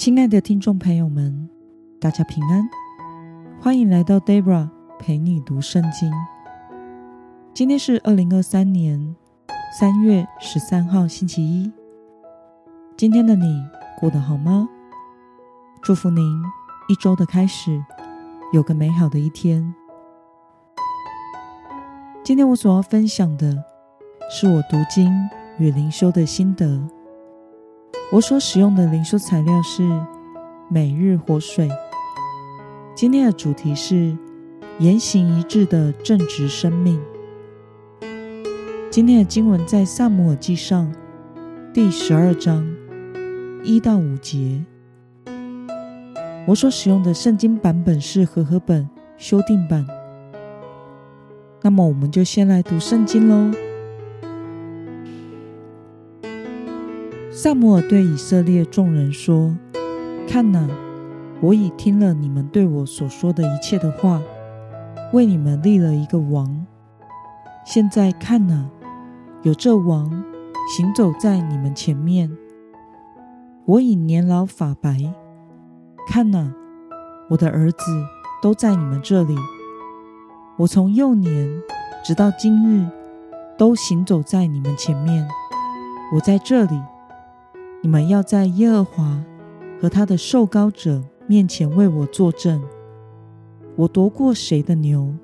亲爱的听众朋友们，大家平安，欢迎来到 Debra 陪你读圣经。今天是二零二三年三月十三号，星期一。今天的你过得好吗？祝福您一周的开始有个美好的一天。今天我所要分享的是我读经与灵修的心得。我所使用的灵修材料是每日活水。今天的主题是言行一致的正直生命。今天的经文在萨姆尔记上第十二章一到五节。我所使用的圣经版本是和合本修订版。那么，我们就先来读圣经喽。萨姆尔对以色列众人说：“看哪，我已听了你们对我所说的一切的话，为你们立了一个王。现在看哪，有这王行走在你们前面。我已年老发白，看哪，我的儿子都在你们这里。”我从幼年直到今日，都行走在你们前面。我在这里，你们要在耶和华和他的受膏者面前为我作证。我夺过谁的牛，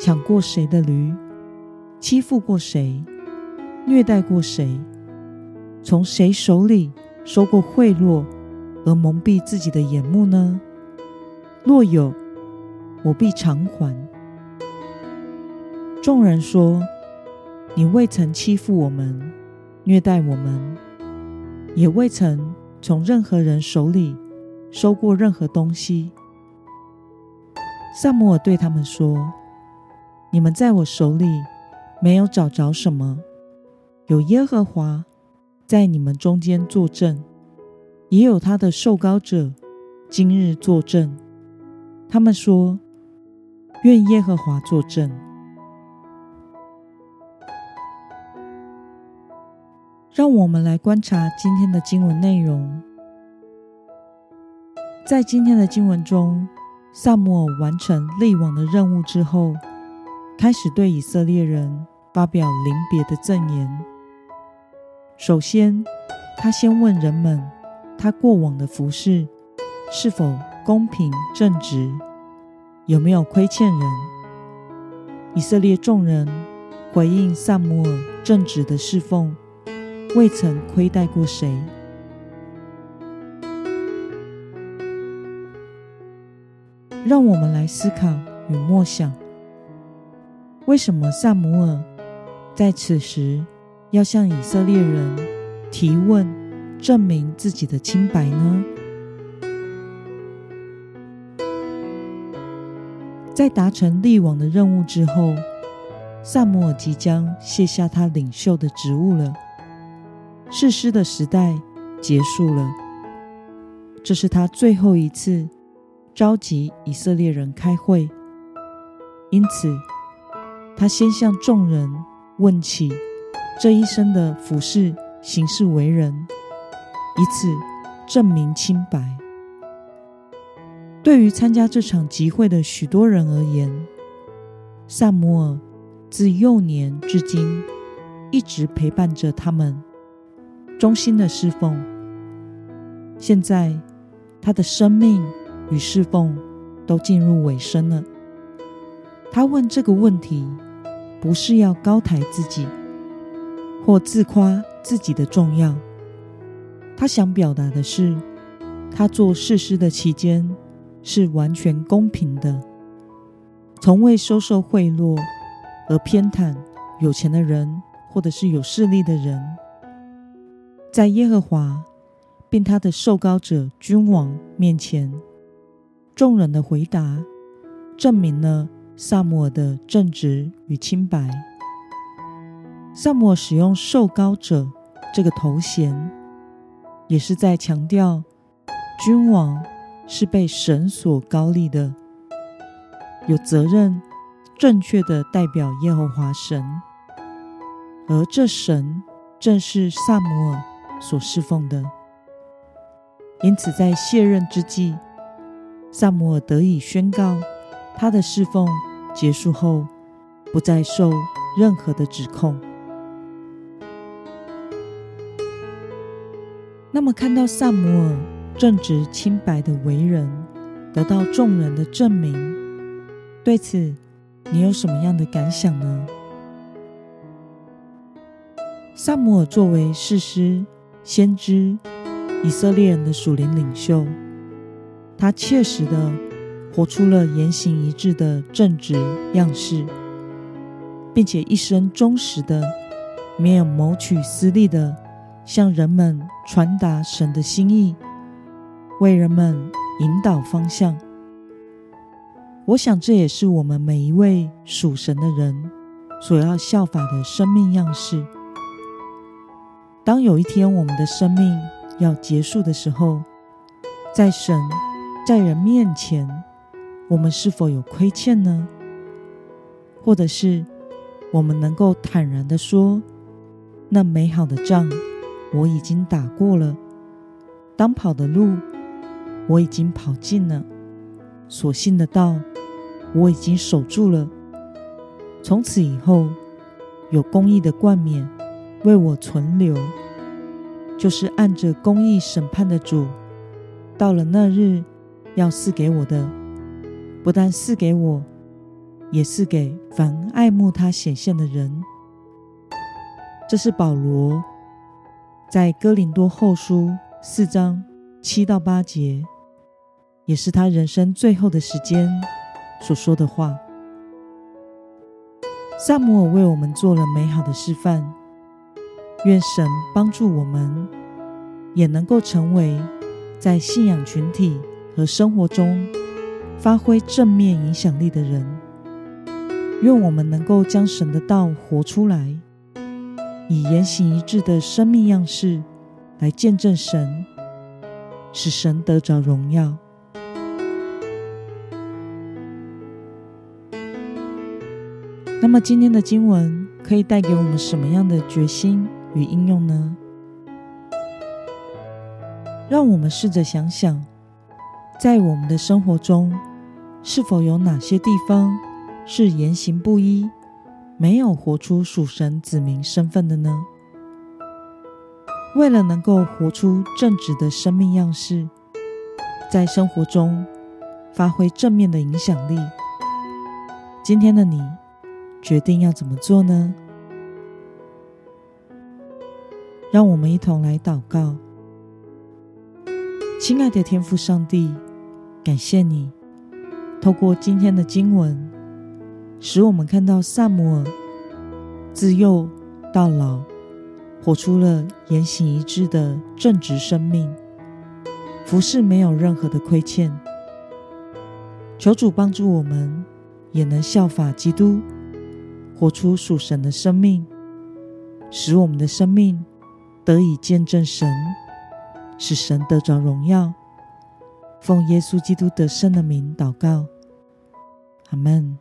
抢过谁的驴，欺负过谁，虐待过谁，从谁手里收过贿赂而蒙蔽自己的眼目呢？若有，我必偿还。众人说：“你未曾欺负我们，虐待我们，也未曾从任何人手里收过任何东西。”萨摩尔对他们说：“你们在我手里没有找着什么，有耶和华在你们中间作证，也有他的受膏者今日作证。他们说：愿耶和华作证。”让我们来观察今天的经文内容。在今天的经文中，萨姆尔完成立王的任务之后，开始对以色列人发表临别的赠言。首先，他先问人们，他过往的服饰是否公平正直，有没有亏欠人。以色列众人回应萨姆尔正直的侍奉。未曾亏待过谁。让我们来思考与默想：为什么萨姆尔在此时要向以色列人提问，证明自己的清白呢？在达成立王的任务之后，萨姆尔即将卸下他领袖的职务了。誓师的时代结束了，这是他最后一次召集以色列人开会，因此他先向众人问起这一生的服侍、行事为人，以此证明清白。对于参加这场集会的许多人而言，萨摩尔自幼年至今一直陪伴着他们。忠心的侍奉。现在，他的生命与侍奉都进入尾声了。他问这个问题，不是要高抬自己，或自夸自己的重要。他想表达的是，他做事师的期间是完全公平的，从未收受贿赂而偏袒有钱的人，或者是有势力的人。在耶和华并他的受膏者君王面前，众人的回答证明了萨姆尔的正直与清白。萨摩尔使用受膏者这个头衔，也是在强调君王是被神所高立的，有责任正确的代表耶和华神，而这神正是萨姆尔。所侍奉的，因此在卸任之际，萨姆尔得以宣告他的侍奉结束后，不再受任何的指控。那么，看到萨姆尔正直清白的为人得到众人的证明，对此你有什么样的感想呢？萨姆尔作为士师、先知、以色列人的属灵领袖，他切实的活出了言行一致的正直样式，并且一生忠实的、没有谋取私利的。向人们传达神的心意，为人们引导方向。我想，这也是我们每一位属神的人所要效法的生命样式。当有一天我们的生命要结束的时候，在神、在人面前，我们是否有亏欠呢？或者是我们能够坦然的说，那美好的仗？我已经打过了，当跑的路我已经跑尽了，所信的道我已经守住了。从此以后，有公义的冠冕为我存留，就是按着公义审判的主，到了那日要赐给我的，不但赐给我，也赐给凡爱慕他显现的人。这是保罗。在哥林多后书四章七到八节，也是他人生最后的时间所说的话。萨姆尔为我们做了美好的示范，愿神帮助我们，也能够成为在信仰群体和生活中发挥正面影响力的人。愿我们能够将神的道活出来。以言行一致的生命样式来见证神，使神得着荣耀。那么，今天的经文可以带给我们什么样的决心与应用呢？让我们试着想想，在我们的生活中，是否有哪些地方是言行不一？没有活出属神子民身份的呢？为了能够活出正直的生命样式，在生活中发挥正面的影响力，今天的你决定要怎么做呢？让我们一同来祷告，亲爱的天父上帝，感谢你透过今天的经文。使我们看到萨姆尔自幼到老，活出了言行一致的正直生命，服侍没有任何的亏欠。求主帮助我们，也能效法基督，活出属神的生命，使我们的生命得以见证神，使神得着荣耀。奉耶稣基督得胜的名祷告，阿门。